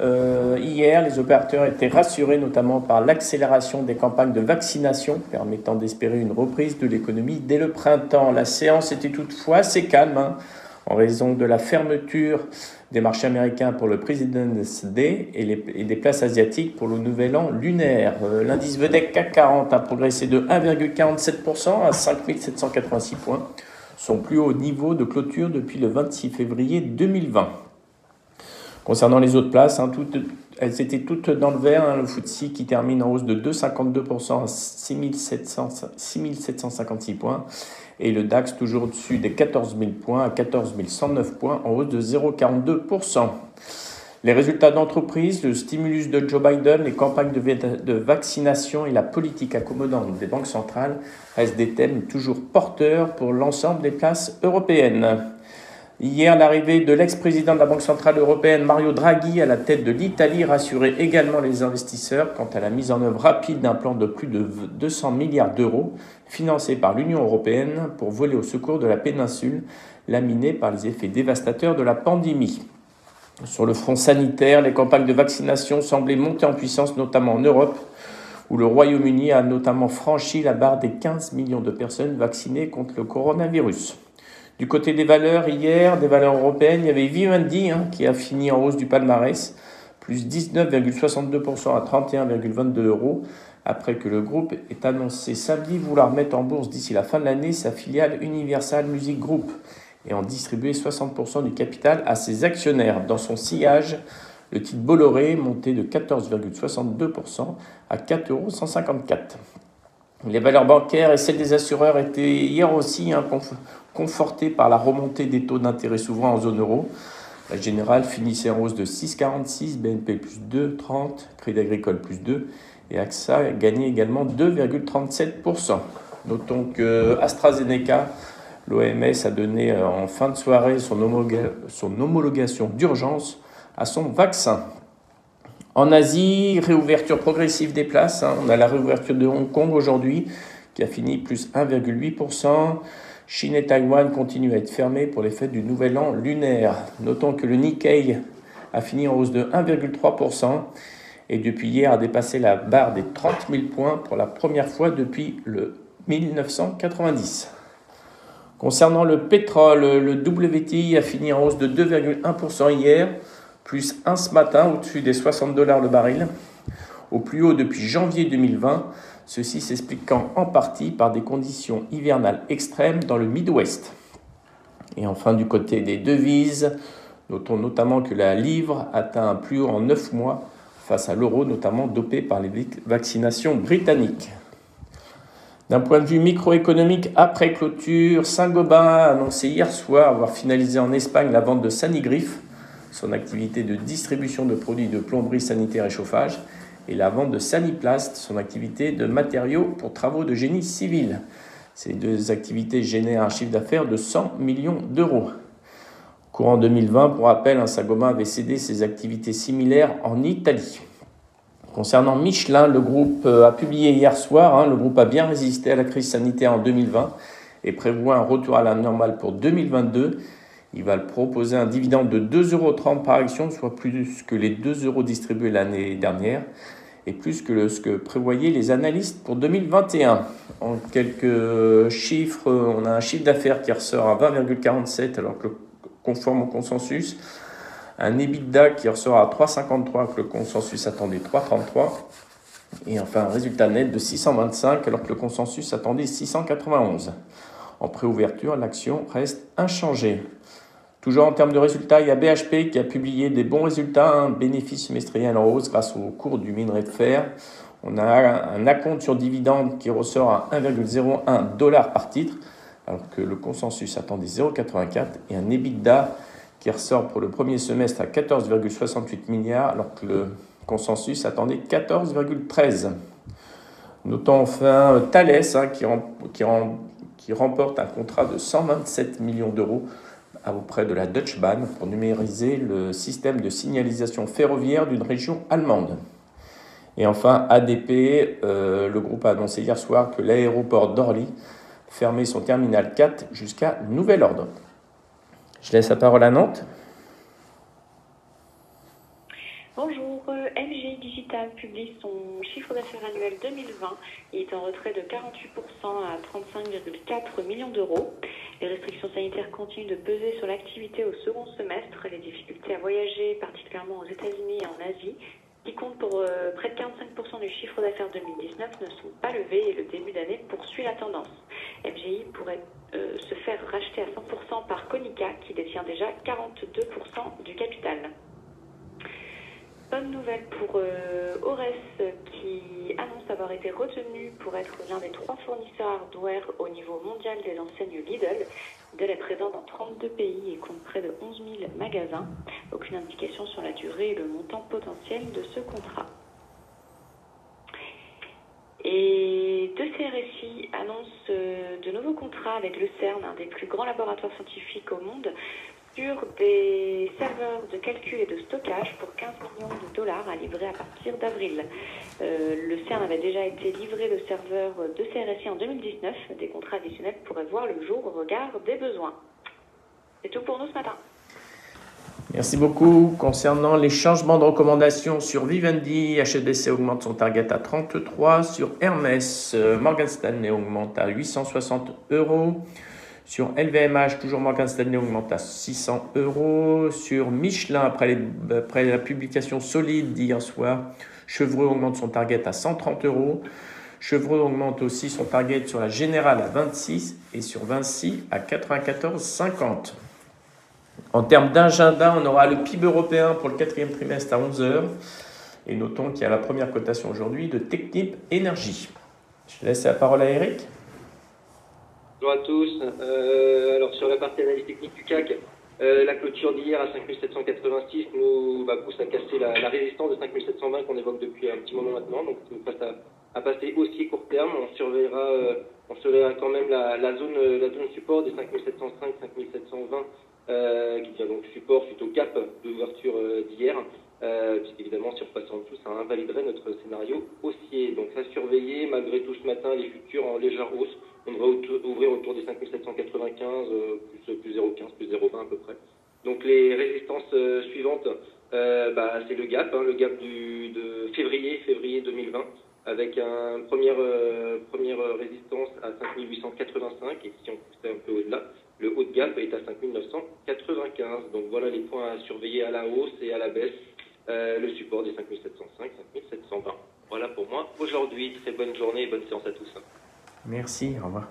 Euh, hier, les opérateurs étaient rassurés notamment par l'accélération des campagnes de vaccination permettant d'espérer une reprise de l'économie dès le printemps. La séance était toutefois assez calme hein, en raison de la fermeture des marchés américains pour le President's Day et, des places asiatiques pour le nouvel an lunaire. Euh, l'indice VDEC CAC 40 a progressé de 1,47% à 5786 points, son plus haut niveau de clôture depuis le 26 février 2020. Concernant les autres places, hein, elles étaient toutes dans le vert. Hein, le FTSE qui termine en hausse de 2,52% à 6756 points. Et le DAX toujours au-dessus des 14 000 points à 14 109 points en hausse de 0,42%. Les résultats d'entreprise, le stimulus de Joe Biden, les campagnes de, vaccination et la politique accommodante des banques centrales restent des thèmes toujours porteurs pour l'ensemble des places européennes. Hier, l'arrivée de l'ex-président de la Banque Centrale Européenne, Mario Draghi, à la tête de l'Italie, rassurait également les investisseurs quant à la mise en œuvre rapide d'un plan de plus de 200 milliards d'euros financé par l'Union européenne pour voler au secours de la péninsule laminée par les effets dévastateurs de la pandémie. Sur le front sanitaire, les campagnes de vaccination semblaient monter en puissance, notamment en Europe, où le Royaume-Uni a notamment franchi la barre des 15 millions de personnes vaccinées contre le coronavirus. Du côté des valeurs, hier, des valeurs européennes, il y avait Vivendi hein, qui a fini en hausse du palmarès, plus 19,62% à 31,22 euros, après que le groupe ait annoncé samedi vouloir mettre en bourse d'ici la fin de l'année sa filiale Universal Music Group et en distribuer 60% du capital à ses actionnaires. Dans son sillage, le titre Bolloré monté de 14,62% à 4,154 euros. Les valeurs bancaires et celles des assureurs étaient hier aussi hein, confortée par la remontée des taux d'intérêt souverains en zone euro. La générale finissait en hausse de 6,46, BNP plus 2,30, Crédit Agricole plus 2 et AXA a gagné également 2,37%. Notons que AstraZeneca, l'OMS a donné euh, en fin de soirée son, homologation d'urgence à son vaccin. En Asie, réouverture progressive des places. Hein. On a la réouverture de Hong Kong aujourd'hui qui a fini plus 1,8%. Chine et Taïwan continuent à être fermés pour les fêtes du Nouvel An lunaire. Notons que le Nikkei a fini en hausse de 1,3% et depuis hier a dépassé la barre des 30 000 points pour la première fois depuis le 1990. Concernant le pétrole, le WTI a fini en hausse de 2,1% hier, plus 1 ce matin au-dessus des 60 dollars le baril, au plus haut depuis janvier 2020 ceci s'expliquant en partie par des conditions hivernales extrêmes dans le Midwest. Et enfin, du côté des devises, notons notamment que la livre atteint un plus haut en 9 mois face à l'euro, notamment dopé par les vaccinations britanniques. D'un point de vue microéconomique, après clôture, Saint-Gobain a annoncé hier soir avoir finalisé en Espagne la vente de Sanigriffe, son activité de distribution de produits de plomberie sanitaire et chauffage, et la vente de Saniplast, son activité de matériaux pour travaux de génie civil. Ces deux activités génèrent un chiffre d'affaires de 100 millions d'euros. Courant 2020, pour rappel, Saint-Gobain avait cédé ses activités similaires en Italie. Concernant Michelin, le groupe euh, a publié hier soir, hein, le groupe a bien résisté à la crise sanitaire en 2020 et prévoit un retour à la normale pour 2022. Il va proposer un dividende de 2,30 euros par action, soit plus que les 2 euros distribués l'année dernière et plus que ce que prévoyaient les analystes pour 2021. En quelques chiffres, on a un chiffre d'affaires qui ressort à 20,47 alors que conforme au consensus, un EBITDA qui ressort à 3,53 que le consensus attendait 3,33 et enfin un résultat net de 625 alors que le consensus attendait 691. En préouverture, l'action reste inchangée. Toujours en termes de résultats, il y a BHP qui a publié des bons résultats, un bénéfice semestriel en hausse grâce au cours du minerai de fer. On a un acompte sur dividende qui ressort à 1,01 dollar par titre, alors que le consensus attendait 0,84 et un EBITDA qui ressort pour le premier semestre à 14,68 milliards, alors que le consensus attendait 14,13. Notons enfin Thales hein, qui remporte un contrat de 127 millions d'euros auprès de la Deutsche Bahn pour numériser le système de signalisation ferroviaire d'une région allemande. Et enfin, ADP, euh, le groupe a annoncé hier soir que l'aéroport d'Orly fermait son terminal 4 jusqu'à nouvel ordre. Je laisse la parole à Nantes. Bonjour, MG Digital publie son chiffre d'affaires annuel 2020. Il est en retrait de 48% à 35,4 millions d'euros. Sanitaires continuent de peser sur l'activité au second semestre. Les difficultés à voyager, particulièrement aux États-Unis et en Asie, qui comptent pour euh, près de 45% du chiffre d'affaires 2019, ne sont pas levées et le début d'année poursuit la tendance. MGI pourrait euh, se faire racheter à 100% par Konica, qui détient déjà 42% du capital. Bonne nouvelle pour euh, Ores qui annonce avoir été retenu pour être l'un des trois fournisseurs hardware au niveau mondial des enseignes Lidl. Lidl est présent dans 32 pays et compte près de 11 000 magasins. Aucune indication sur la durée et le montant potentiel de ce contrat. Et deux CRSI annonce euh, de nouveaux contrats avec le CERN, un des plus grands laboratoires scientifiques au monde, sur des serveurs de calcul et de stockage pour 15 millions de dollars à livrer à partir d'avril. Euh, le CERN avait déjà été livré de serveurs de CRSI en 2019. Des contrats additionnels pourraient voir le jour au regard des besoins. C'est tout pour nous ce matin. Merci beaucoup. Concernant les changements de recommandation sur Vivendi, HSBC augmente son target à 33. Sur Hermès, euh, Morgan Stanley augmente à 860 euros. Sur LVMH, toujours Morgan Stanley augmente à 600 euros. Sur Michelin, après, après la publication solide d'hier soir, Chevreux augmente son target à 130 euros. Chevreux augmente aussi son target sur la Générale à 26 et sur Vinci à 94,50. En termes d'agenda, on aura le PIB européen pour le quatrième trimestre à 11h. Et notons qu'il y a la première cotation aujourd'hui de Technip Énergie. Je laisse la parole à Eric. Bonjour à tous. Euh, alors sur la partie analyse technique du CAC, euh, la clôture d'hier à 5786 nous bah, pousse à casser la, résistance de 5720 qu'on évoque depuis un petit moment maintenant, donc ça nous passe à, passer aussi court terme. On surveillera, euh, on surveillera quand même la, zone, la zone support des 5705, 5720, qui devient donc support suite au cap d'ouverture d'hier. Euh, puisqu'évidemment, si on repasse en dessous, ça invaliderait notre scénario haussier. Donc, à surveiller, malgré tout ce matin, les futurs en légère hausse. On devrait ouvrir autour des 5795, euh, plus, plus 0,15, plus 0,20 à peu près. Donc, les résistances euh, suivantes, euh, bah, c'est le gap, hein, le gap du, de février, février 2020, avec un première, première résistance à 5885, et si on poussait un peu au-delà, le haut de gap est à 5995. Donc voilà les points à surveiller à la hausse et à la baisse le support des 5705, 5720. Voilà pour moi aujourd'hui. Très bonne journée et bonne séance à tous. Merci, au revoir.